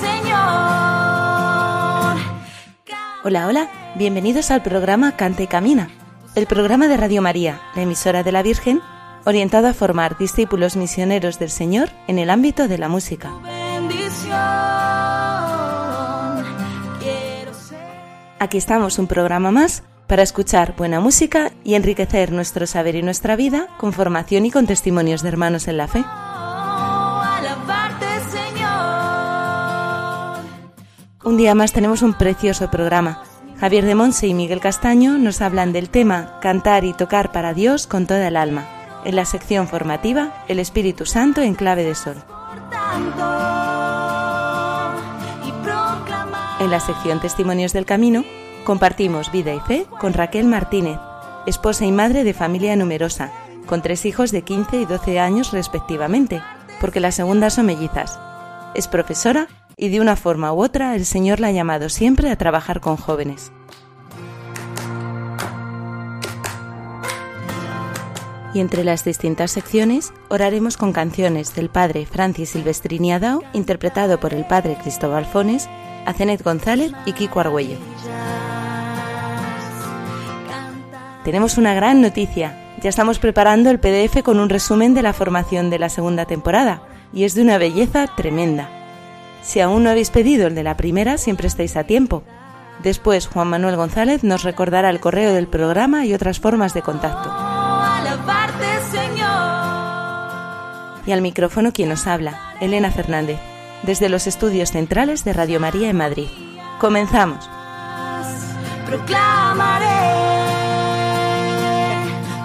Señor. Hola, hola, bienvenidos al programa Cante y Camina, el programa de Radio María, la emisora de la Virgen, orientado a formar discípulos misioneros del Señor en el ámbito de la música. Aquí estamos un programa más para escuchar buena música y enriquecer nuestro saber y nuestra vida con formación y con testimonios de hermanos en la fe. Un día más tenemos un precioso programa. Javier de Monse y Miguel Castaño nos hablan del tema Cantar y tocar para Dios con toda el alma, en la sección formativa El Espíritu Santo en clave de sol. En la sección Testimonios del Camino compartimos vida y fe con Raquel Martínez, esposa y madre de familia numerosa, con tres hijos de 15 y 12 años respectivamente, porque las segundas son mellizas. Es profesora y de una forma u otra el Señor la ha llamado siempre a trabajar con jóvenes. Y entre las distintas secciones oraremos con canciones del padre Francis Silvestrini Adao, interpretado por el padre Cristóbal Fones, Azenet González y Kiko Argüello. Tenemos una gran noticia. Ya estamos preparando el PDF con un resumen de la formación de la segunda temporada y es de una belleza tremenda. Si aún no habéis pedido el de la primera, siempre estáis a tiempo. Después Juan Manuel González nos recordará el correo del programa y otras formas de contacto. Y al micrófono quien nos habla, Elena Fernández, desde los estudios centrales de Radio María en Madrid. Comenzamos. Proclamaré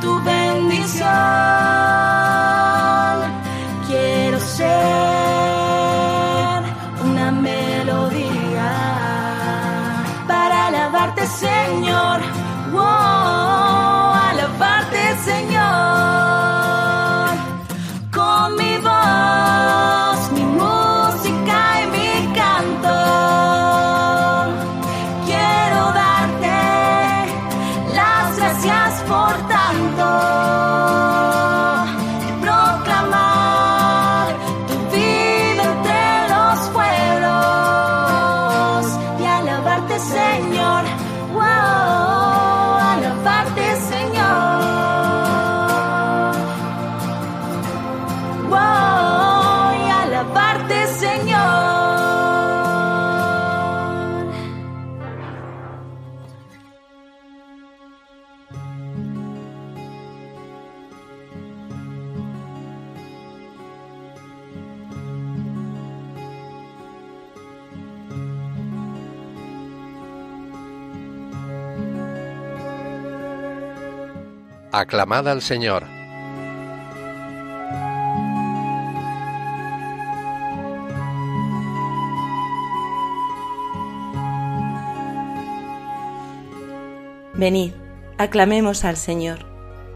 tu bendición. Aclamad al Señor. Venid, aclamemos al Señor,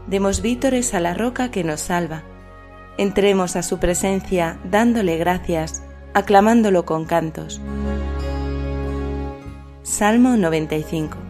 demos vítores a la roca que nos salva. Entremos a su presencia dándole gracias, aclamándolo con cantos. Salmo 95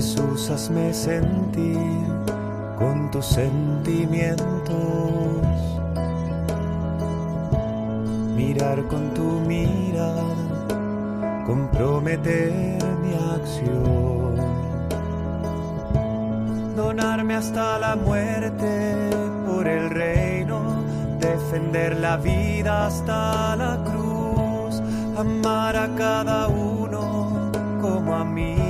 Jesús, hazme sentir con tus sentimientos, mirar con tu mirada, comprometer mi acción, donarme hasta la muerte por el reino, defender la vida hasta la cruz, amar a cada uno como amigo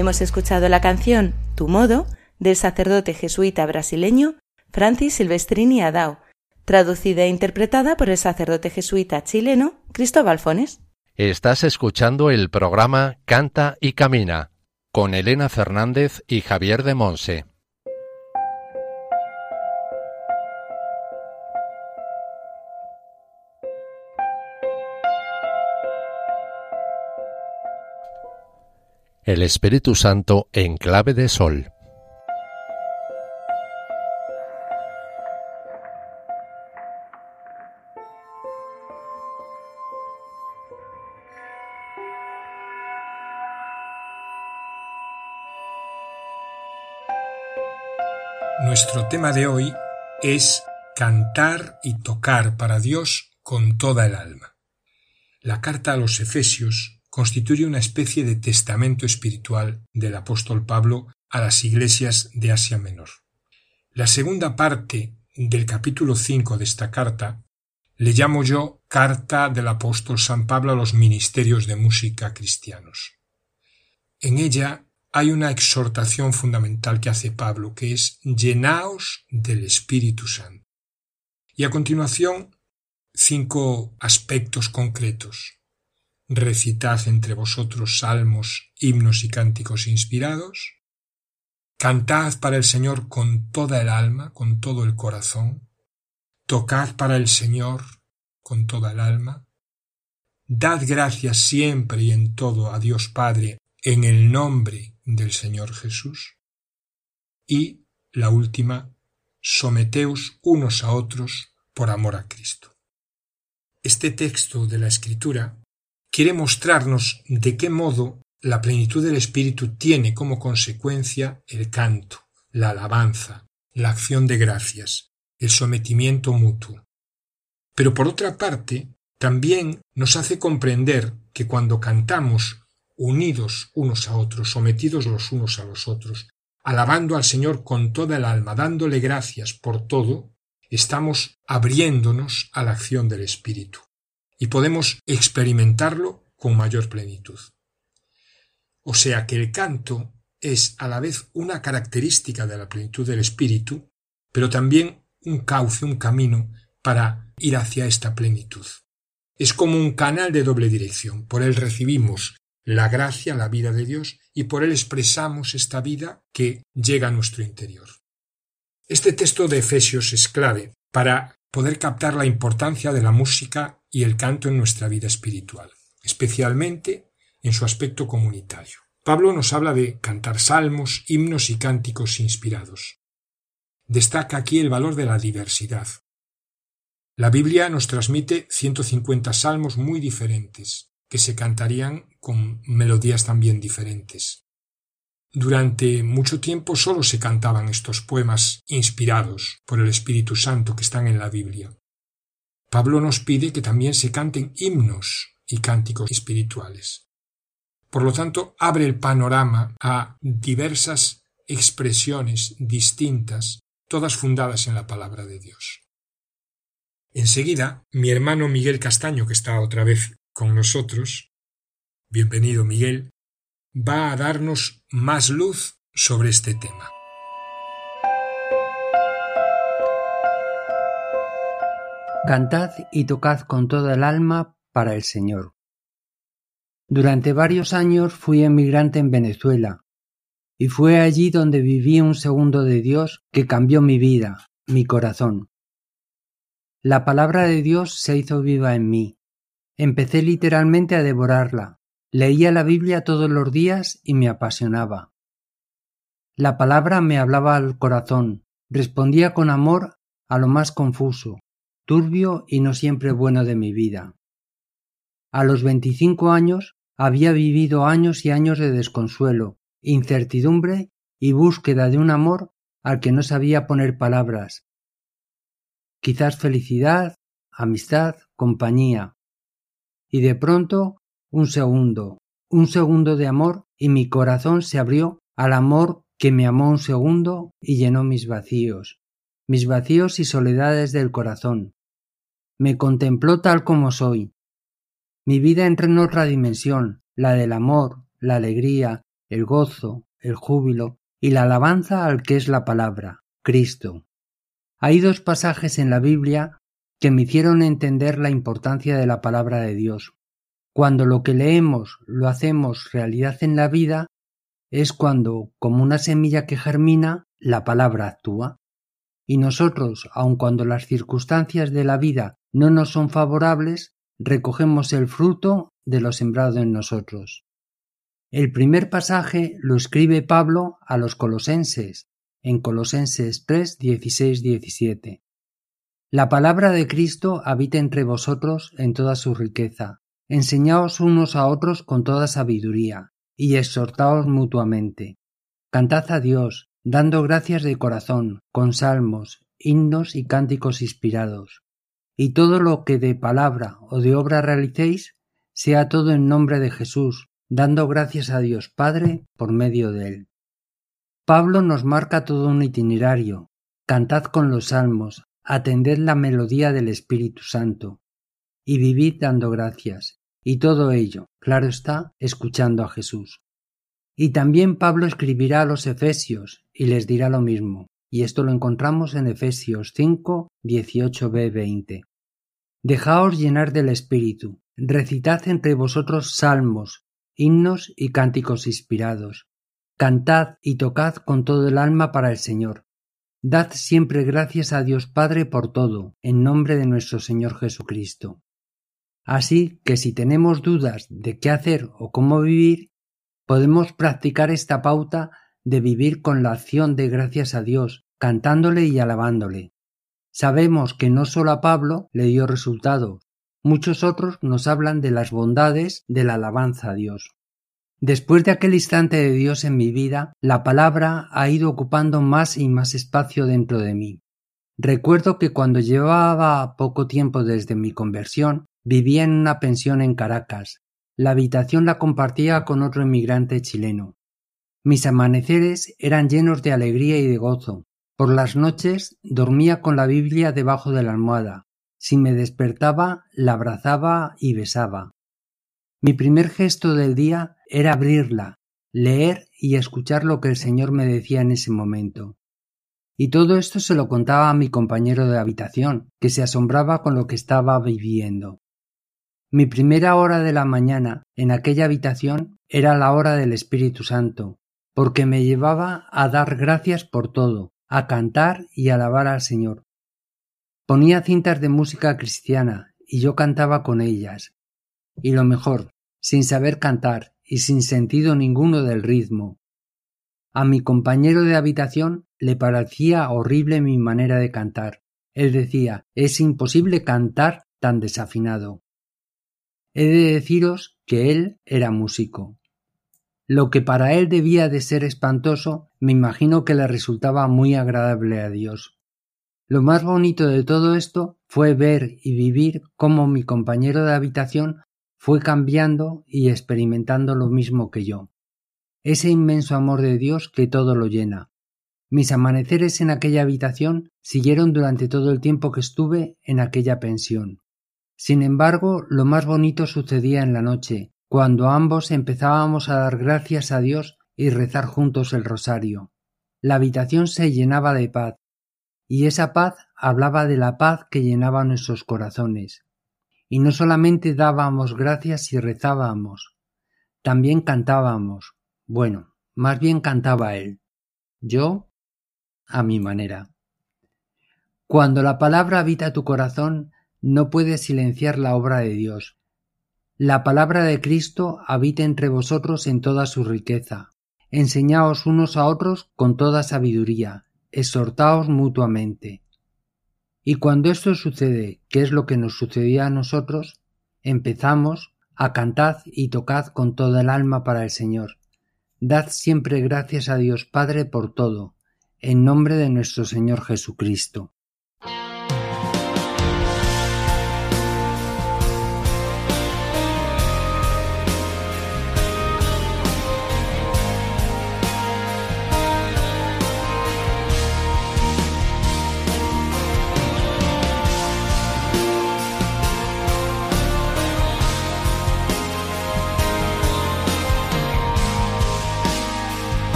Hemos escuchado la canción Tu modo del sacerdote jesuita brasileño Francis Silvestrini Adao, traducida e interpretada por el sacerdote jesuita chileno Cristóbal Fones. Estás escuchando el programa Canta y Camina con Elena Fernández y Javier de Monse. El Espíritu Santo en clave de sol. Nuestro tema de hoy es cantar y tocar para Dios con toda el alma. La carta a los Efesios constituye una especie de testamento espiritual del apóstol Pablo a las iglesias de Asia Menor. La segunda parte del capítulo 5 de esta carta le llamo yo Carta del apóstol San Pablo a los ministerios de música cristianos. En ella hay una exhortación fundamental que hace Pablo, que es llenaos del Espíritu Santo. Y a continuación, cinco aspectos concretos. Recitad entre vosotros salmos, himnos y cánticos inspirados, cantad para el Señor con toda el alma, con todo el corazón, tocad para el Señor con toda el alma, dad gracias siempre y en todo a Dios Padre en el nombre del Señor Jesús, y la última, someteos unos a otros por amor a Cristo. Este texto de la Escritura quiere mostrarnos de qué modo la plenitud del Espíritu tiene como consecuencia el canto, la alabanza, la acción de gracias, el sometimiento mutuo. Pero por otra parte, también nos hace comprender que cuando cantamos unidos unos a otros, sometidos los unos a los otros, alabando al Señor con toda el alma, dándole gracias por todo, estamos abriéndonos a la acción del Espíritu y podemos experimentarlo con mayor plenitud. O sea que el canto es a la vez una característica de la plenitud del espíritu, pero también un cauce, un camino para ir hacia esta plenitud. Es como un canal de doble dirección. Por él recibimos la gracia, la vida de Dios, y por él expresamos esta vida que llega a nuestro interior. Este texto de Efesios es clave para poder captar la importancia de la música y el canto en nuestra vida espiritual, especialmente en su aspecto comunitario. Pablo nos habla de cantar salmos, himnos y cánticos inspirados. Destaca aquí el valor de la diversidad. La Biblia nos transmite 150 salmos muy diferentes, que se cantarían con melodías también diferentes. Durante mucho tiempo solo se cantaban estos poemas inspirados por el Espíritu Santo que están en la Biblia. Pablo nos pide que también se canten himnos y cánticos espirituales. Por lo tanto, abre el panorama a diversas expresiones distintas, todas fundadas en la palabra de Dios. Enseguida, mi hermano Miguel Castaño, que está otra vez con nosotros, bienvenido Miguel, va a darnos más luz sobre este tema. Cantad y tocad con toda el alma para el Señor. Durante varios años fui emigrante en Venezuela, y fue allí donde viví un segundo de Dios que cambió mi vida, mi corazón. La palabra de Dios se hizo viva en mí. Empecé literalmente a devorarla. Leía la Biblia todos los días y me apasionaba. La palabra me hablaba al corazón, respondía con amor a lo más confuso, turbio y no siempre bueno de mi vida. A los veinticinco años había vivido años y años de desconsuelo, incertidumbre y búsqueda de un amor al que no sabía poner palabras. Quizás felicidad, amistad, compañía. Y de pronto un segundo, un segundo de amor y mi corazón se abrió al amor que me amó un segundo y llenó mis vacíos, mis vacíos y soledades del corazón me contempló tal como soy. Mi vida entró en otra dimensión, la del amor, la alegría, el gozo, el júbilo y la alabanza al que es la palabra, Cristo. Hay dos pasajes en la Biblia que me hicieron entender la importancia de la palabra de Dios. Cuando lo que leemos lo hacemos realidad en la vida, es cuando, como una semilla que germina, la palabra actúa. Y nosotros, aun cuando las circunstancias de la vida no nos son favorables, recogemos el fruto de lo sembrado en nosotros. El primer pasaje lo escribe Pablo a los colosenses, en Colosenses 3, 16, 17. La palabra de Cristo habita entre vosotros en toda su riqueza. Enseñaos unos a otros con toda sabiduría, y exhortaos mutuamente. Cantad a Dios, dando gracias de corazón, con salmos, himnos y cánticos inspirados y todo lo que de palabra o de obra realicéis, sea todo en nombre de Jesús, dando gracias a Dios Padre por medio de él. Pablo nos marca todo un itinerario. Cantad con los salmos, atended la melodía del Espíritu Santo, y vivid dando gracias, y todo ello, claro está, escuchando a Jesús. Y también Pablo escribirá a los Efesios, y les dirá lo mismo, y esto lo encontramos en Efesios 5, 18b 20. Dejaos llenar del Espíritu, recitad entre vosotros salmos, himnos y cánticos inspirados. Cantad y tocad con todo el alma para el Señor. Dad siempre gracias a Dios Padre por todo, en nombre de nuestro Señor Jesucristo. Así que si tenemos dudas de qué hacer o cómo vivir, podemos practicar esta pauta de vivir con la acción de gracias a Dios, cantándole y alabándole. Sabemos que no solo a Pablo le dio resultado, muchos otros nos hablan de las bondades de la alabanza a Dios. Después de aquel instante de Dios en mi vida, la palabra ha ido ocupando más y más espacio dentro de mí. Recuerdo que cuando llevaba poco tiempo desde mi conversión, vivía en una pensión en Caracas. La habitación la compartía con otro inmigrante chileno. Mis amaneceres eran llenos de alegría y de gozo. Por las noches dormía con la Biblia debajo de la almohada. Si me despertaba, la abrazaba y besaba. Mi primer gesto del día era abrirla, leer y escuchar lo que el Señor me decía en ese momento. Y todo esto se lo contaba a mi compañero de habitación, que se asombraba con lo que estaba viviendo. Mi primera hora de la mañana en aquella habitación era la hora del Espíritu Santo, porque me llevaba a dar gracias por todo, a cantar y alabar al Señor. Ponía cintas de música cristiana y yo cantaba con ellas, y lo mejor, sin saber cantar y sin sentido ninguno del ritmo. A mi compañero de habitación le parecía horrible mi manera de cantar. Él decía es imposible cantar tan desafinado. He de deciros que él era músico. Lo que para él debía de ser espantoso, me imagino que le resultaba muy agradable a Dios. Lo más bonito de todo esto fue ver y vivir cómo mi compañero de habitación fue cambiando y experimentando lo mismo que yo. Ese inmenso amor de Dios que todo lo llena. Mis amaneceres en aquella habitación siguieron durante todo el tiempo que estuve en aquella pensión. Sin embargo, lo más bonito sucedía en la noche, cuando ambos empezábamos a dar gracias a Dios y rezar juntos el rosario. La habitación se llenaba de paz, y esa paz hablaba de la paz que llenaba nuestros corazones, y no solamente dábamos gracias y rezábamos, también cantábamos. Bueno, más bien cantaba él. Yo, a mi manera. Cuando la palabra habita tu corazón, no puedes silenciar la obra de Dios. La palabra de Cristo habita entre vosotros en toda su riqueza. Enseñaos unos a otros con toda sabiduría, exhortaos mutuamente. Y cuando esto sucede, que es lo que nos sucedía a nosotros, empezamos a cantad y tocad con toda el alma para el Señor. Dad siempre gracias a Dios Padre por todo, en nombre de nuestro Señor Jesucristo.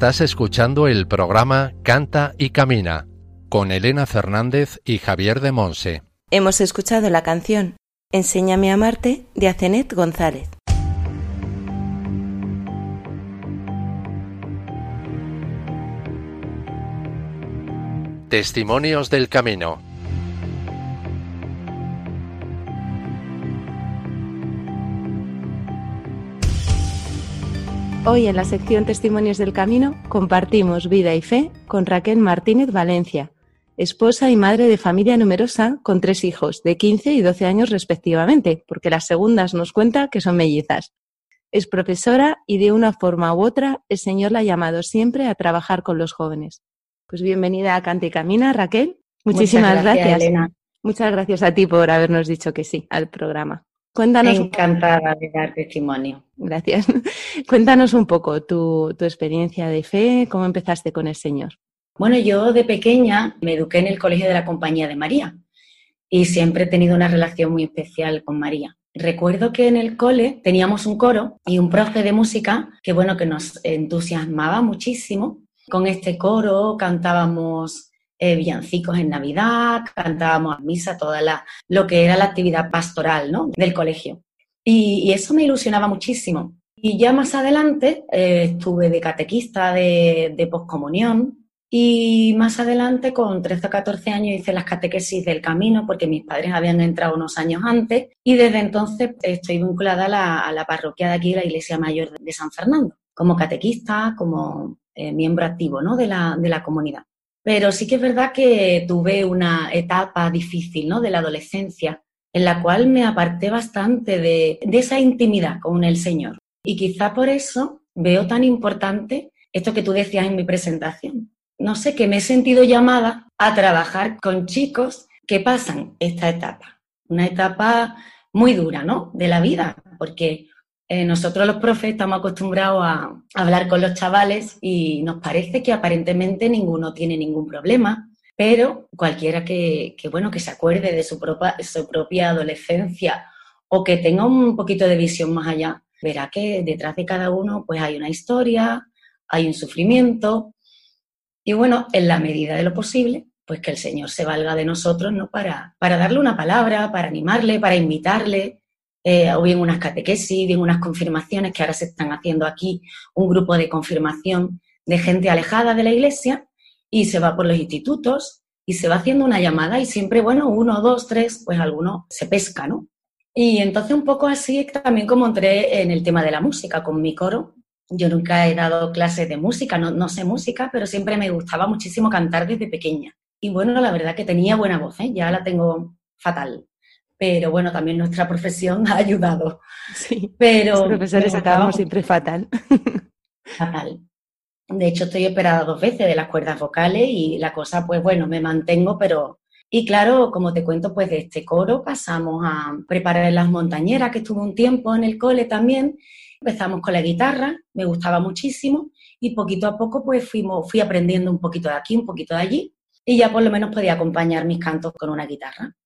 Estás escuchando el programa Canta y Camina con Elena Fernández y Javier de Monse. Hemos escuchado la canción Enséñame a amarte de Acenet González. Testimonios del Camino. Hoy en la sección Testimonios del Camino compartimos vida y fe con Raquel Martínez Valencia, esposa y madre de familia numerosa con tres hijos de 15 y 12 años respectivamente, porque las segundas nos cuenta que son mellizas. Es profesora y de una forma u otra el Señor la ha llamado siempre a trabajar con los jóvenes. Pues bienvenida a Cante y Camina, Raquel. Muchísimas Muchas gracias, gracias. Elena. Muchas gracias a ti por habernos dicho que sí al programa. Cuéntanos Encantada de dar testimonio. Gracias. Cuéntanos un poco tu, tu experiencia de fe, cómo empezaste con el Señor. Bueno, yo de pequeña me eduqué en el Colegio de la Compañía de María y siempre he tenido una relación muy especial con María. Recuerdo que en el cole teníamos un coro y un profe de música que, bueno, que nos entusiasmaba muchísimo. Con este coro cantábamos eh, villancicos en Navidad, cantábamos a misa, toda la, lo que era la actividad pastoral ¿no? del colegio. Y, y eso me ilusionaba muchísimo. Y ya más adelante eh, estuve de catequista de, de poscomunión y más adelante, con 13 o 14 años, hice las catequesis del camino porque mis padres habían entrado unos años antes y desde entonces estoy vinculada a la, a la parroquia de aquí, la Iglesia Mayor de San Fernando, como catequista, como eh, miembro activo ¿no? de, la, de la comunidad. Pero sí que es verdad que tuve una etapa difícil ¿no? de la adolescencia en la cual me aparté bastante de, de esa intimidad con el Señor. Y quizá por eso veo tan importante esto que tú decías en mi presentación. No sé, que me he sentido llamada a trabajar con chicos que pasan esta etapa. Una etapa muy dura, ¿no? De la vida, porque eh, nosotros los profes estamos acostumbrados a hablar con los chavales y nos parece que aparentemente ninguno tiene ningún problema, pero cualquiera que, que, bueno, que se acuerde de su propia, su propia adolescencia o que tenga un poquito de visión más allá, verá que detrás de cada uno pues hay una historia, hay un sufrimiento y bueno, en la medida de lo posible, pues que el Señor se valga de nosotros, ¿no? Para, para darle una palabra, para animarle, para invitarle, eh, o bien unas catequesis, bien unas confirmaciones que ahora se están haciendo aquí, un grupo de confirmación de gente alejada de la iglesia y se va por los institutos y se va haciendo una llamada y siempre, bueno, uno, dos, tres, pues alguno se pesca, ¿no? Y entonces un poco así también como entré en el tema de la música con mi coro. Yo nunca he dado clases de música, no, no sé música, pero siempre me gustaba muchísimo cantar desde pequeña. Y bueno, la verdad que tenía buena voz, ¿eh? ya la tengo fatal. Pero bueno, también nuestra profesión ha ayudado. Sí, Pero los profesores acabamos siempre fatal. fatal. De hecho, estoy operada dos veces de las cuerdas vocales y la cosa, pues bueno, me mantengo, pero... Y claro, como te cuento, pues de este coro pasamos a preparar las montañeras, que estuve un tiempo en el cole también. Empezamos con la guitarra, me gustaba muchísimo y poquito a poco pues fuimos, fui aprendiendo un poquito de aquí, un poquito de allí y ya por lo menos podía acompañar mis cantos con una guitarra.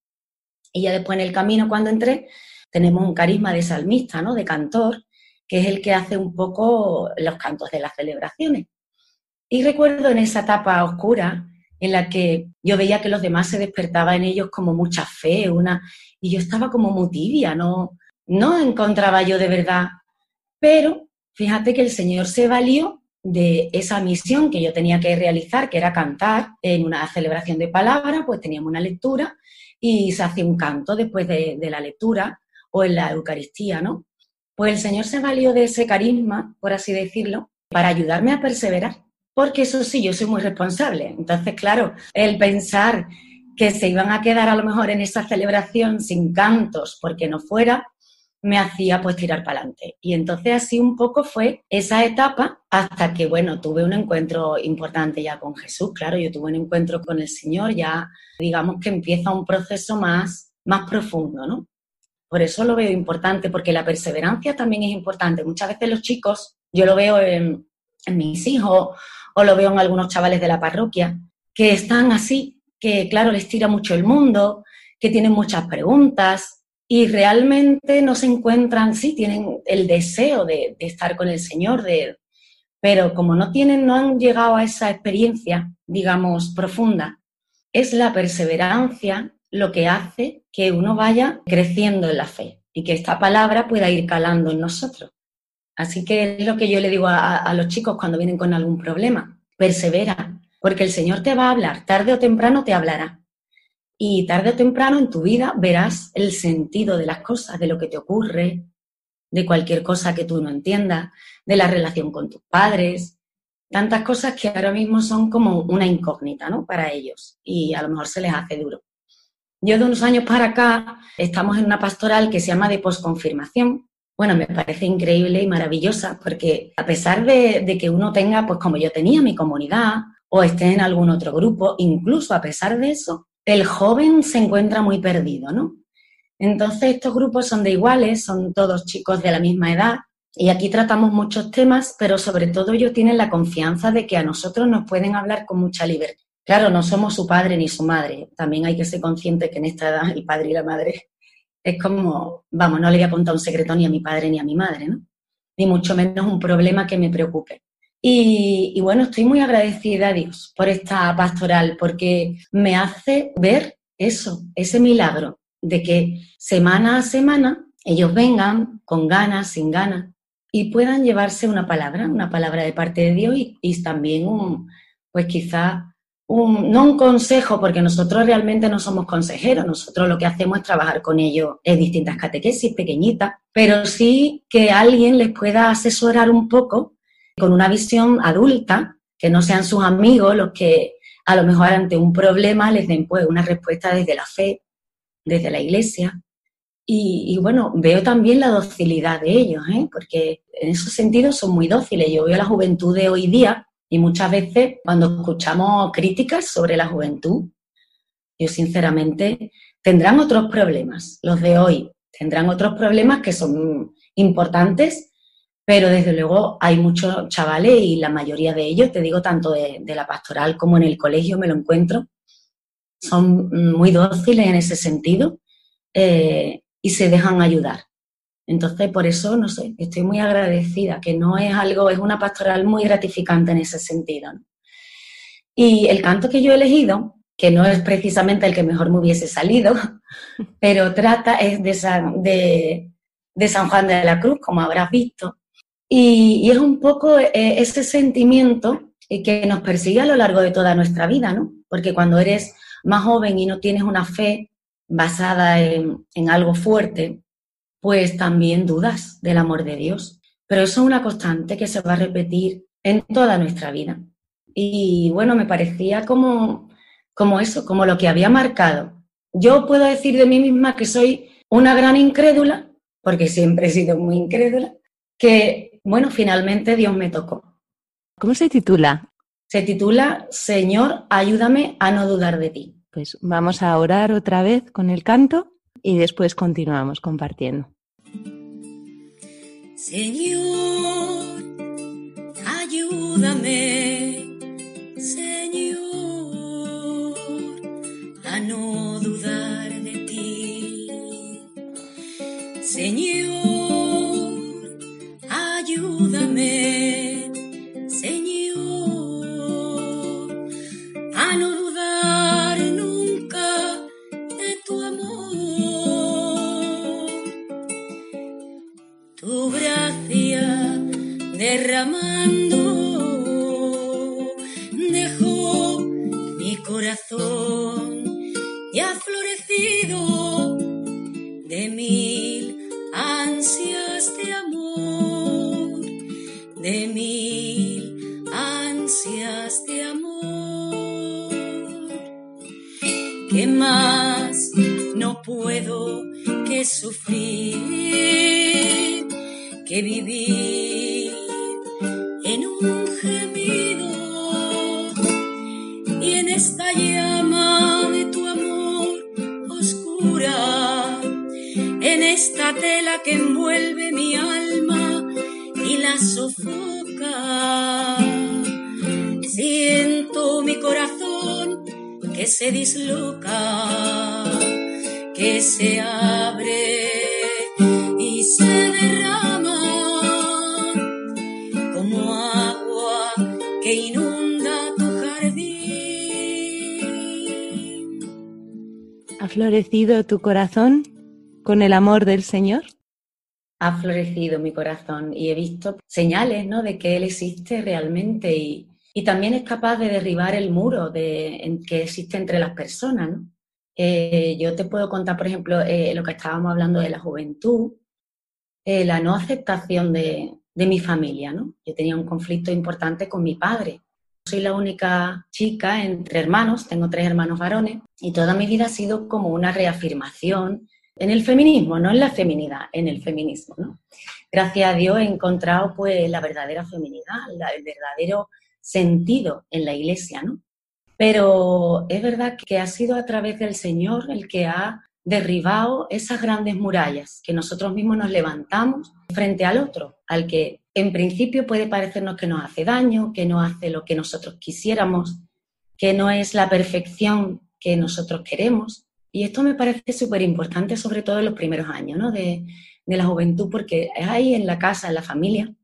Y ya después en el camino cuando entré tenemos un carisma de salmista, ¿no? De cantor, que es el que hace un poco los cantos de las celebraciones. Y recuerdo en esa etapa oscura en la que yo veía que los demás se despertaba en ellos como mucha fe, una y yo estaba como muy tibia, no no encontraba yo de verdad. Pero fíjate que el Señor se valió de esa misión que yo tenía que realizar, que era cantar en una celebración de palabra, pues teníamos una lectura y se hace un canto después de, de la lectura o en la Eucaristía, ¿no? Pues el Señor se valió de ese carisma, por así decirlo, para ayudarme a perseverar. Porque eso sí, yo soy muy responsable. Entonces, claro, el pensar que se iban a quedar a lo mejor en esa celebración sin cantos porque no fuera, me hacía pues tirar para adelante. Y entonces así un poco fue esa etapa hasta que, bueno, tuve un encuentro importante ya con Jesús, claro, yo tuve un encuentro con el Señor, ya digamos que empieza un proceso más, más profundo, ¿no? Por eso lo veo importante, porque la perseverancia también es importante. Muchas veces los chicos, yo lo veo en, en mis hijos o lo veo en algunos chavales de la parroquia, que están así, que claro, les tira mucho el mundo, que tienen muchas preguntas, y realmente no se encuentran, sí, tienen el deseo de, estar con el Señor, de, pero como no tienen, no han llegado a esa experiencia, digamos, profunda, es la perseverancia lo que hace que uno vaya creciendo en la fe y que esta palabra pueda ir calando en nosotros. Así que es lo que yo le digo a los chicos cuando vienen con algún problema, persevera, porque el Señor te va a hablar, tarde o temprano te hablará. Y tarde o temprano en tu vida verás el sentido de las cosas, de lo que te ocurre, de cualquier cosa que tú no entiendas, de la relación con tus padres, tantas cosas que ahora mismo son como una incógnita, ¿no? Para ellos y a lo mejor se les hace duro. Yo de unos años para acá estamos en una pastoral que se llama de posconfirmación. Bueno, me parece increíble y maravillosa porque a pesar de, de que uno tenga, pues como yo tenía mi comunidad o esté en algún otro grupo, incluso a pesar de eso, el joven se encuentra muy perdido, ¿no? Entonces estos grupos son de iguales, son todos chicos de la misma edad y aquí tratamos muchos temas, pero sobre todo ellos tienen la confianza de que a nosotros nos pueden hablar con mucha libertad. Claro, no somos su padre ni su madre, también hay que ser consciente que en esta edad el padre y la madre es como, vamos, no le voy a contar un secreto ni a mi padre ni a mi madre, ¿no? Ni mucho menos un problema que me preocupe. Y, bueno, estoy muy agradecida a Dios por esta pastoral, porque me hace ver eso, ese milagro de que semana a semana ellos vengan con ganas, sin ganas, y puedan llevarse una palabra, una palabra de parte de Dios y, y también un, pues quizá un, no un consejo, porque nosotros realmente no somos consejeros, nosotros lo que hacemos es trabajar con ellos en distintas catequesis pequeñitas, pero sí que alguien les pueda asesorar un poco con una visión adulta, que no sean sus amigos los que a lo mejor ante un problema les den pues una respuesta desde la fe, desde la iglesia. Y, bueno, veo también la docilidad de ellos, ¿eh? porque en esos sentidos son muy dóciles. Yo veo la juventud de hoy día y muchas veces cuando escuchamos críticas sobre la juventud, yo sinceramente tendrán otros problemas, los de hoy tendrán otros problemas que son importantes pero desde luego hay muchos chavales y la mayoría de ellos, te digo, tanto de, de, la pastoral como en el colegio me lo encuentro, son muy dóciles en ese sentido eh, y se dejan ayudar. Entonces, por eso, no sé, estoy muy agradecida, que no es algo, es una pastoral muy gratificante en ese sentido. ¿no? Y el canto que yo he elegido, que no es precisamente el que mejor me hubiese salido, pero trata es de San, de, de San Juan de la Cruz, como habrás visto, y, es un poco eh, ese sentimiento que nos persigue a lo largo de toda nuestra vida, ¿no? Porque cuando eres más joven y no tienes una fe basada en, en algo fuerte, pues también dudas del amor de Dios. Pero eso es una constante que se va a repetir en toda nuestra vida. Y bueno, me parecía como, como eso, como lo que había marcado. Yo puedo decir de mí misma que soy una gran incrédula, porque siempre he sido muy incrédula, que bueno, finalmente Dios me tocó. ¿Cómo se titula? Se titula Señor, ayúdame a no dudar de ti. Pues vamos a orar otra vez con el canto y después continuamos compartiendo. Señor, ayúdame, Señor, a no dudar de ti. Señor, ayúdame, Señor, a no dudar nunca de tu amor. Tu gracia derramando dejó mi corazón ya florecido de mil de mil ansias de amor. ¿Qué más no puedo que sufrir, que vivir en un gemido y en esta llama de tu amor oscura? en esta tela que envuelve mi alma la sofoca. Siento mi corazón que se disloca, que se abre y se derrama como agua que inunda tu jardín. ¿Ha florecido tu corazón con el amor del Señor? Ha florecido mi corazón y he visto señales ¿no? de que Él existe realmente y, también es capaz de derribar el muro de, que existe entre las personas. Eh, yo te puedo contar, por ejemplo, eh, lo que estábamos hablando de la juventud, eh, la no aceptación de, de mi familia. ¿no? Yo tenía un conflicto importante con mi padre soy la única chica entre hermanos, tengo tres hermanos varones y toda mi vida ha sido como una reafirmación en el feminismo, no en la feminidad, en el feminismo. ¿no? Gracias a Dios he encontrado pues la verdadera feminidad, el verdadero sentido en la iglesia, ¿no? Pero es verdad que ha sido a través del Señor el que ha derribado esas grandes murallas que nosotros mismos nos levantamos frente al otro, al que en principio puede parecernos que nos hace daño, que no hace lo que nosotros quisiéramos, que no es la perfección que nosotros queremos. Y esto me parece súper importante, sobre todo en los primeros años de, la juventud, porque es ahí en la casa, en la familia,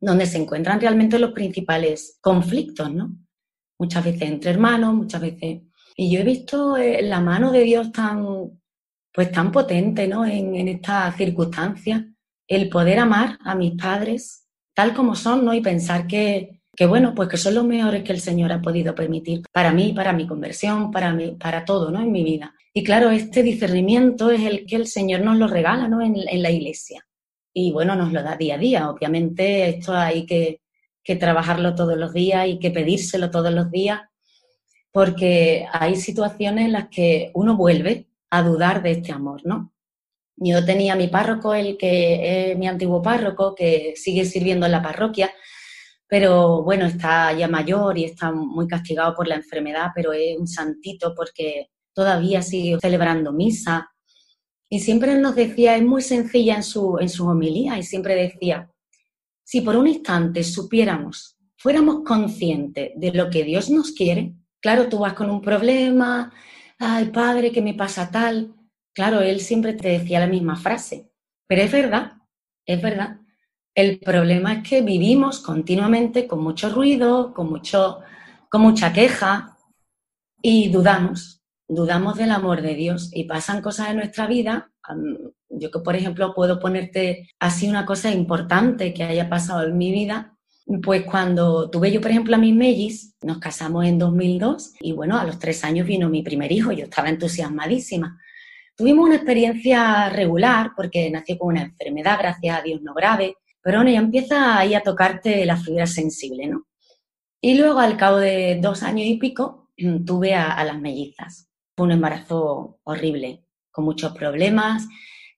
donde se encuentran realmente los principales conflictos, ¿no? Muchas veces entre hermanos, muchas veces... Y yo he visto eh, la mano de Dios tan, pues tan potente, ¿no? En, en estas circunstancias el poder amar a mis padres tal como son, ¿no? Y pensar que, bueno, pues que son los mejores que el Señor ha podido permitir para mí, para mi conversión, para, mí, para todo, ¿no? En mi vida. Y claro, este discernimiento es el que el Señor nos lo regala, ¿no? En, la iglesia. Y bueno, nos lo da día a día. Obviamente esto hay que, que trabajarlo todos los días y que pedírselo todos los días, porque hay situaciones en las que uno vuelve a dudar de este amor, ¿no? Yo tenía mi párroco, el que es mi antiguo párroco, que sigue sirviendo en la parroquia, pero bueno, está ya mayor y está muy castigado por la enfermedad, pero es un santito porque todavía sigue celebrando misa. Y siempre nos decía, es muy sencilla en su, en su homilía, y siempre decía, si por un instante supiéramos, fuéramos conscientes de lo que Dios nos quiere, claro, tú vas con un problema, ay padre, ¿qué me pasa tal? Claro, él siempre te decía la misma frase, pero es verdad, es verdad. El problema es que vivimos continuamente con mucho ruido, con, mucho, con mucha queja y dudamos, dudamos del amor de Dios y pasan cosas en nuestra vida. Yo que, por ejemplo, puedo ponerte así una cosa importante que haya pasado en mi vida. Pues cuando tuve yo, por ejemplo, a mis mellis, nos casamos en 2002 y bueno, a los tres años vino mi primer hijo, yo estaba entusiasmadísima. Tuvimos una experiencia regular porque nació con una enfermedad, gracias a Dios no grave, pero bueno, ya empieza ahí a tocarte la fibra sensible, ¿no? Y luego al cabo de dos años y pico tuve a, las mellizas. Fue un embarazo horrible, con muchos problemas,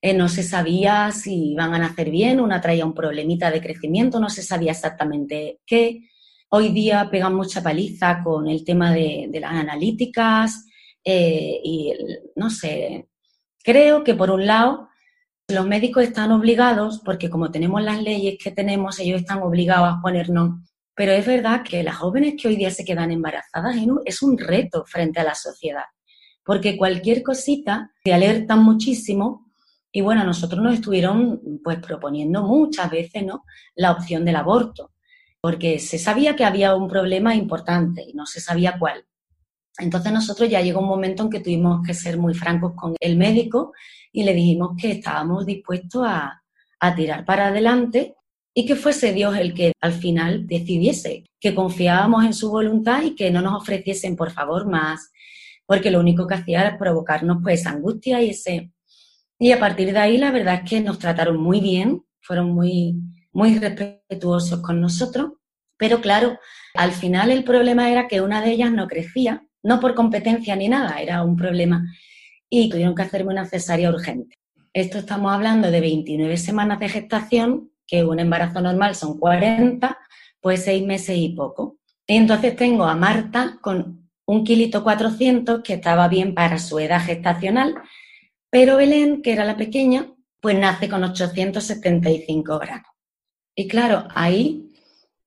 eh, no se sabía si iban a nacer bien, una traía un problemita de crecimiento, no se sabía exactamente qué. Hoy día pegan mucha paliza con el tema de, las analíticas eh, y, no sé, Creo que por un lado los médicos están obligados, porque como tenemos las leyes que tenemos, ellos están obligados a ponernos, pero es verdad que las jóvenes que hoy día se quedan embarazadas es un reto frente a la sociedad, porque cualquier cosita te alertan muchísimo y bueno, nosotros nos estuvieron pues proponiendo muchas veces ¿no? la opción del aborto, porque se sabía que había un problema importante y no se sabía cuál. Entonces nosotros ya llegó un momento en que tuvimos que ser muy francos con el médico y le dijimos que estábamos dispuestos a, tirar para adelante y que fuese Dios el que al final decidiese, que confiábamos en su voluntad y que no nos ofreciesen, por favor, más, porque lo único que hacía era provocarnos pues angustia y ese... Y a partir de ahí la verdad es que nos trataron muy bien, fueron muy, muy respetuosos con nosotros, pero claro, al final el problema era que una de ellas no crecía no por competencia ni nada, era un problema. Y tuvieron que hacerme una cesárea urgente. Esto estamos hablando de 29 semanas de gestación, que un embarazo normal son 40, pues 6 meses y poco. Entonces tengo a Marta con un kilito 400, que estaba bien para su edad gestacional, pero Belén, que era la pequeña, pues nace con 875 gramos. Y claro, ahí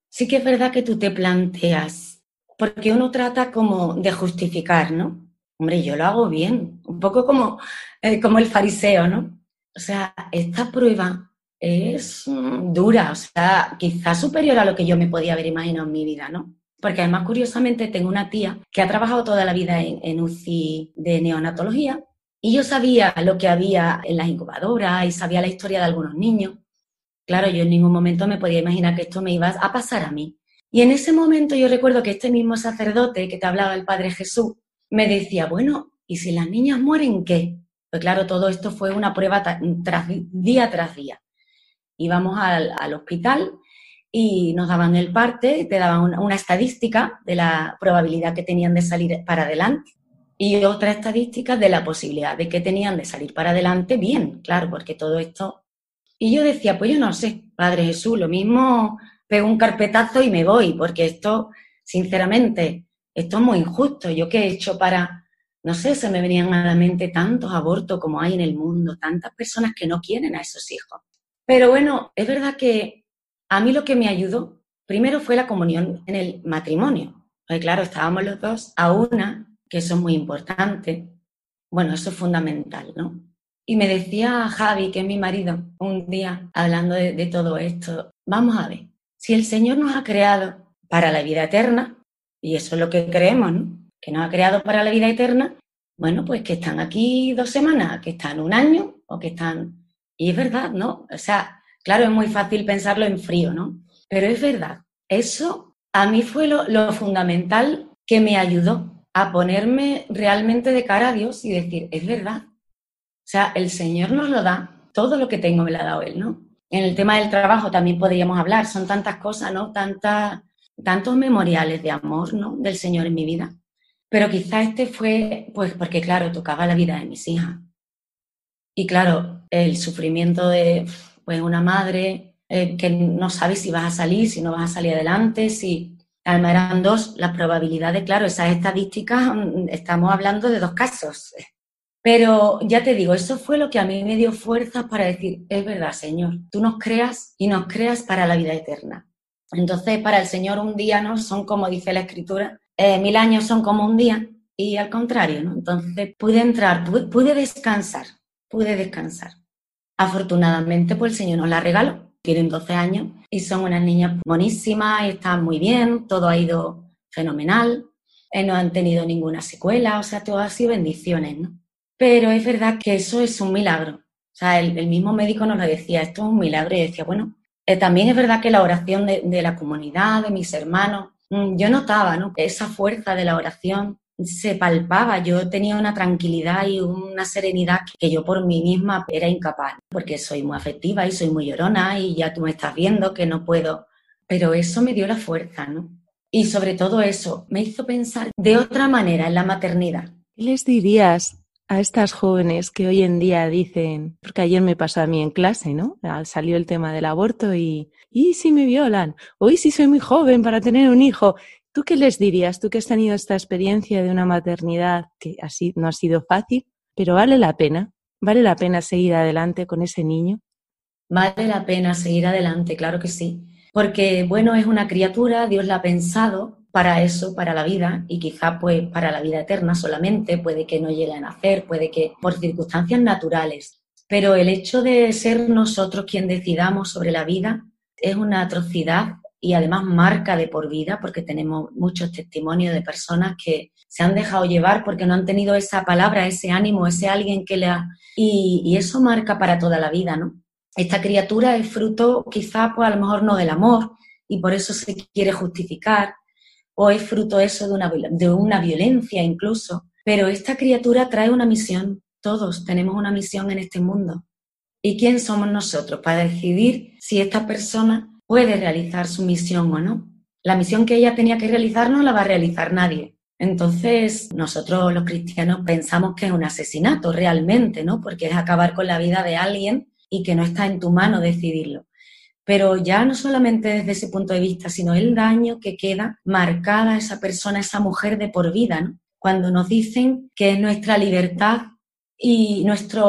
sí que es verdad que tú te planteas, porque uno trata como de justificar, ¿no? Hombre, yo lo hago bien, un poco como, eh, como el fariseo, ¿no? O sea, esta prueba es mm, dura, o sea, quizás superior a lo que yo me podía haber imaginado en mi vida, ¿no? Porque además, curiosamente, tengo una tía que ha trabajado toda la vida en, en UCI de neonatología Y yo sabía lo que había en las incubadoras y sabía la historia de algunos niños. Claro, yo en ningún momento me podía imaginar que esto me iba a pasar a mí. Y en ese momento yo recuerdo que este mismo sacerdote que te hablaba el Padre Jesús me decía, bueno, ¿y si las niñas mueren qué? Pues claro, todo esto fue una prueba día tras día. Íbamos al, al, hospital y nos daban el parte, te daban una estadística de la probabilidad que tenían de salir para adelante y otra estadística de la posibilidad de que tenían de salir para adelante bien, claro, porque todo esto... Y yo decía, pues yo no sé, Padre Jesús, lo mismo pego un carpetazo y me voy, porque esto, sinceramente, esto es muy injusto. ¿Yo qué he hecho para no sé, se me venían a la mente tantos abortos como hay en el mundo, tantas personas que no quieren a esos hijos. Pero bueno, es verdad que a mí lo que me ayudó primero fue la comunión en el matrimonio. Porque claro, estábamos los dos a una, que eso es muy importante. Bueno, eso es fundamental, ¿no? Y me decía Javi, que es mi marido, un día hablando de, de todo esto, vamos a ver, si el Señor nos ha creado para la vida eterna, y eso es lo que creemos, ¿no? que nos ha creado para la vida eterna, bueno, pues que están aquí dos semanas, que están un año o que están... Y es verdad, ¿no? O sea, claro, es muy fácil pensarlo en frío, ¿no? Pero es verdad. Eso a mí fue lo, fundamental que me ayudó a ponerme realmente de cara a Dios y decir, es verdad. O sea, el Señor nos lo da, todo lo que tengo me lo ha dado Él, ¿no? En el tema del trabajo también podríamos hablar, son tantas cosas, ¿no? Tantas, tantos memoriales de amor, ¿no? Del Señor en mi vida. Pero quizá este fue, pues porque claro, tocaba la vida de mis hijas. Y claro, el sufrimiento de pues, una madre eh, que no sabe si vas a salir, si no vas a salir adelante, si además eran dos, las probabilidades, claro, esas estadísticas, mm, estamos hablando de dos casos. Pero ya te digo, eso fue lo que a mí me dio fuerzas para decir, es verdad, Señor, tú nos creas y nos creas para la vida eterna. Entonces, para el Señor un día no son como dice la Escritura, eh, mil años son como un día y al contrario, ¿no? Entonces pude entrar, pude, descansar, pude descansar. Afortunadamente, pues el Señor nos la regaló. Tienen 12 años y son unas niñas buenísimas, están muy bien, todo ha ido fenomenal, eh, no han tenido ninguna secuela, o sea, todo ha sido bendiciones, ¿no? Pero es verdad que eso es un milagro. O sea, el, mismo médico nos lo decía, esto es un milagro. Y decía, bueno, eh, también es verdad que la oración de la comunidad, de mis hermanos, Mm, yo notaba ¿no? esa fuerza de la oración se palpaba, yo tenía una tranquilidad y una serenidad que yo por mí misma era incapaz, porque soy muy afectiva y soy muy llorona y ya tú me estás viendo que no puedo, pero eso me dio la fuerza, ¿no? Y sobre todo eso, me hizo pensar de otra manera en la maternidad. ¿Qué les dirías a estas jóvenes que hoy en día dicen, porque ayer me pasó a mí en clase, ¿no? Salió el tema del aborto y, ¿y si me violan? Hoy si soy muy joven para tener un hijo. ¿Tú qué les dirías? Tú que has tenido esta experiencia de una maternidad que así no ha sido fácil, pero vale la pena, vale la pena seguir adelante con ese niño. Vale la pena seguir adelante, claro que sí. Porque, bueno, es una criatura, Dios la ha pensado, para eso, para la vida, y quizá pues para la vida eterna solamente, puede que no llegue a nacer, puede que por circunstancias naturales. Pero el hecho de ser nosotros quien decidamos sobre la vida es una atrocidad y además marca de por vida, porque tenemos muchos testimonios de personas que se han dejado llevar porque no han tenido esa palabra, ese ánimo, ese alguien que le ha... Y, y eso marca para toda la vida, ¿no? Esta criatura es fruto quizá, pues a lo mejor no del amor, y por eso se quiere justificar, o es fruto eso de una, de una violencia incluso. Pero esta criatura trae una misión. Todos tenemos una misión en este mundo. ¿Y quién somos nosotros para decidir si esta persona puede realizar su misión o no? La misión que ella tenía que realizar no la va a realizar nadie. Entonces, nosotros los cristianos pensamos que es un asesinato realmente, ¿no? Porque es acabar con la vida de alguien y que no está en tu mano decidirlo pero ya no solamente desde ese punto de vista, sino el daño que queda marcada esa persona, esa mujer de por vida, ¿no? Cuando nos dicen que es nuestra libertad y nuestra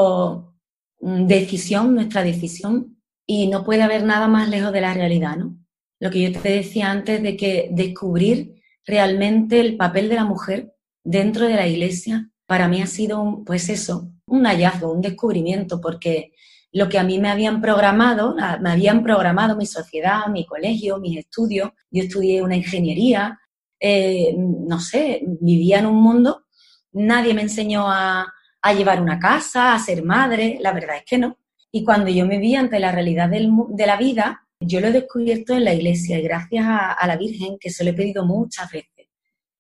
mm, decisión, nuestra decisión, y no puede haber nada más lejos de la realidad, ¿no? Lo que yo te decía antes de que descubrir realmente el papel de la mujer dentro de la iglesia, para mí ha sido, pues eso, un hallazgo, un descubrimiento, porque lo que a mí me habían programado, me habían programado mi sociedad, mi colegio, mis estudios. Yo estudié una ingeniería, eh, no sé, vivía en un mundo, nadie me enseñó a llevar una casa, a ser madre, la verdad es que no. Y cuando yo me vi ante la realidad de la vida, yo lo he descubierto en la iglesia y gracias a, la Virgen, que se lo he pedido muchas veces,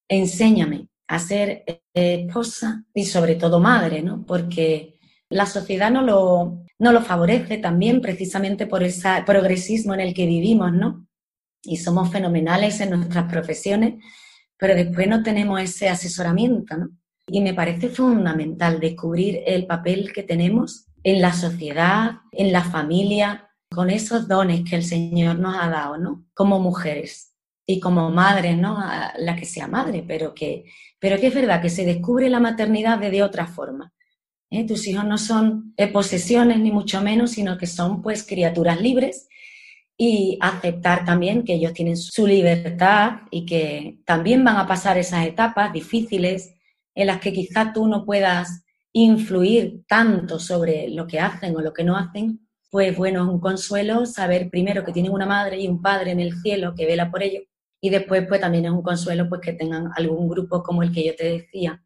enséñame a ser esposa y sobre todo madre, ¿no? Porque la sociedad no lo, no lo favorece también precisamente por ese progresismo en el que vivimos, ¿no? Y somos fenomenales en nuestras profesiones, pero después no tenemos ese asesoramiento, ¿no? Y me parece fundamental descubrir el papel que tenemos en la sociedad, en la familia, con esos dones que el Señor nos ha dado, ¿no? Como mujeres y como madres, ¿no? la que sea madre, pero que, pero que es verdad que se descubre la maternidad de, otra forma. ¿eh? Tus hijos no son posesiones ni mucho menos, sino que son pues criaturas libres y aceptar también que ellos tienen su libertad y que también van a pasar esas etapas difíciles en las que quizá tú no puedas influir tanto sobre lo que hacen o lo que no hacen, pues bueno, es un consuelo saber primero que tienen una madre y un padre en el cielo que vela por ellos y después pues también es un consuelo pues que tengan algún grupo como el que yo te decía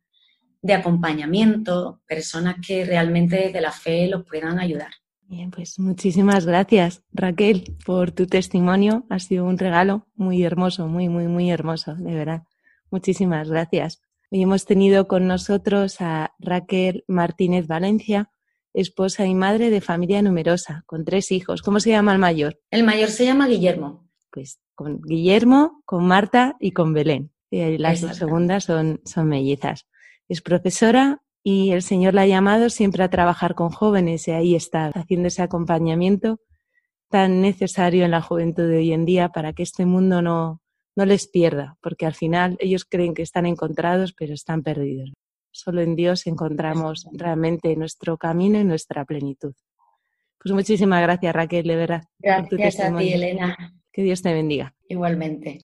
de acompañamiento, personas que realmente desde la fe los puedan ayudar. Bien, pues muchísimas gracias Raquel por tu testimonio. Ha sido un regalo muy hermoso, muy, muy, muy hermoso, de verdad. Muchísimas gracias. Hoy hemos tenido con nosotros a Raquel Martínez Valencia, esposa y madre de familia numerosa, con tres hijos. ¿Cómo se llama el mayor? El mayor se llama Guillermo. Pues con Guillermo, con Marta y con Belén. Y las dos segundas son, son mellizas. Es profesora y el Señor la ha llamado siempre a trabajar con jóvenes y ahí está, haciendo ese acompañamiento tan necesario en la juventud de hoy en día para que este mundo no, no les pierda, porque al final ellos creen que están encontrados, pero están perdidos. Solo en Dios encontramos realmente nuestro camino y nuestra plenitud. Pues muchísimas gracias, Raquel, de verdad. Gracias a ti, Elena. Que Dios te bendiga. Igualmente.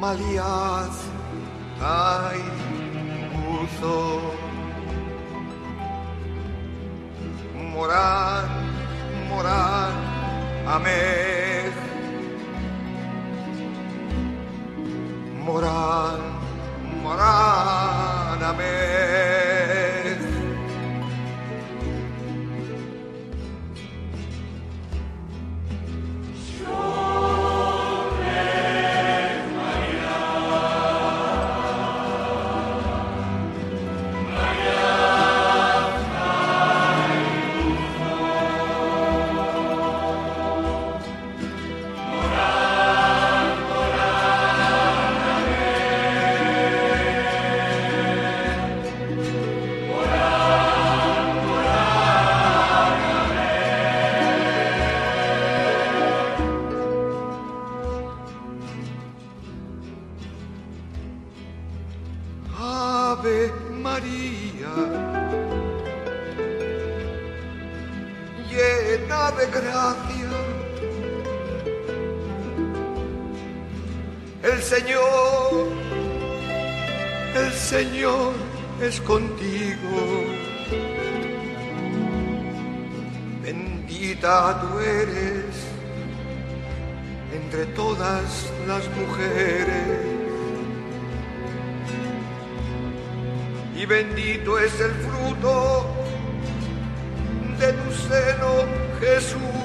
Malias ay puso morar, moran, amén. Morar, morar, amén. es contigo. Bendita tú eres entre todas las mujeres. Y bendito es el fruto de tu seno, Jesús.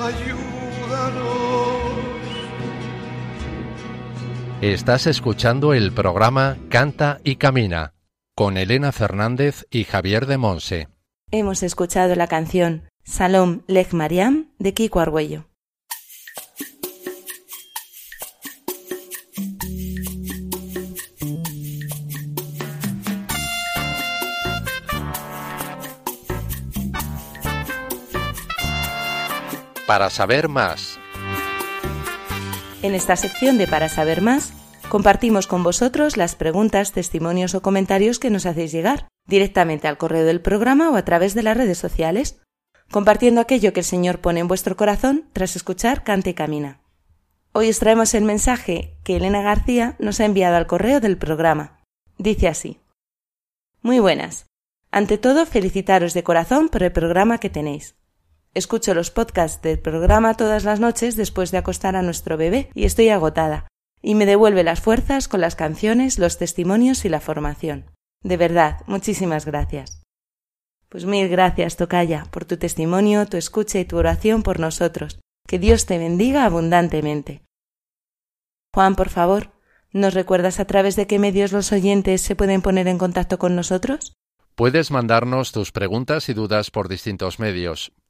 Ayúdanos. Estás escuchando el programa Canta y Camina con Elena Fernández y Javier de Monse. Hemos escuchado la canción Salom Lech Mariam de Kiko Argüello. Para saber más, En esta sección de Para saber más, compartimos con vosotros las preguntas, testimonios o comentarios que nos hacéis llegar, directamente al correo del programa o a través de las redes sociales, compartiendo aquello que el Señor pone en vuestro corazón tras escuchar Cante y Camina. Hoy os traemos el mensaje que Elena García nos ha enviado al correo del programa. Dice así. Muy buenas. Ante todo, felicitaros de corazón por el programa que tenéis. Escucho los podcasts del programa todas las noches después de acostar a nuestro bebé y estoy agotada, y me devuelve las fuerzas con las canciones, los testimonios y la formación. De verdad, muchísimas gracias. Pues mil gracias, Tocaya, por tu testimonio, tu escucha y tu oración por nosotros. Que Dios te bendiga abundantemente. Juan, por favor, ¿nos recuerdas a través de qué medios los oyentes se pueden poner en contacto con nosotros? Puedes mandarnos tus preguntas y dudas por distintos medios.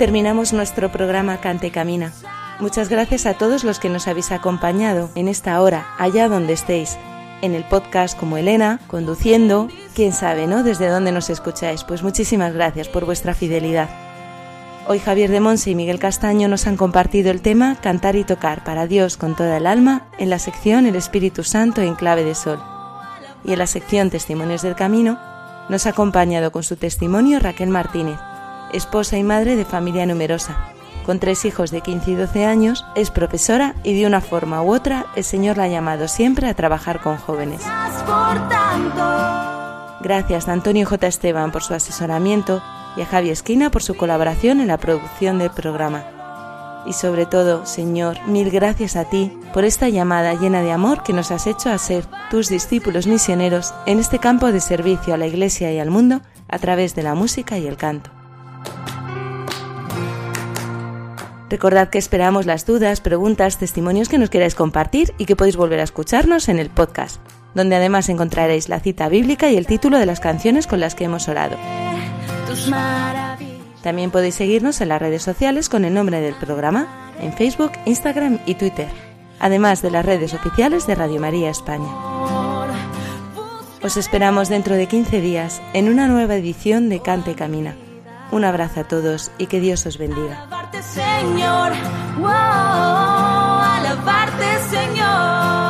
Terminamos nuestro programa Cante Camina. Muchas gracias a todos los que nos habéis acompañado en esta hora, allá donde estéis. En el podcast como Elena, conduciendo, quién sabe, ¿no? Desde dónde nos escucháis. Pues muchísimas gracias por vuestra fidelidad. Hoy Javier de Monse y Miguel Castaño nos han compartido el tema Cantar y tocar para Dios con toda el alma en la sección El Espíritu Santo en clave de sol. Y en la sección Testimonios del Camino nos ha acompañado con su testimonio Raquel Martínez esposa y madre de familia numerosa. Con tres hijos de 15 y 12 años, es profesora y de una forma u otra el Señor la ha llamado siempre a trabajar con jóvenes. Gracias a Antonio J. Esteban por su asesoramiento y a Javi Esquina por su colaboración en la producción del programa. Y sobre todo, Señor, mil gracias a ti por esta llamada llena de amor que nos has hecho a ser tus discípulos misioneros en este campo de servicio a la Iglesia y al mundo a través de la música y el canto. Recordad que esperamos las dudas, preguntas, testimonios que nos queráis compartir y que podéis volver a escucharnos en el podcast, donde además encontraréis la cita bíblica y el título de las canciones con las que hemos orado. También podéis seguirnos en las redes sociales con el nombre del programa, en Facebook, Instagram y Twitter, además de las redes oficiales de Radio María España. Os esperamos dentro de 15 días en una nueva edición de Cante Camina. Un abrazo a todos y que Dios os bendiga. Alabarte, Señor, wow, alabarte, Señor.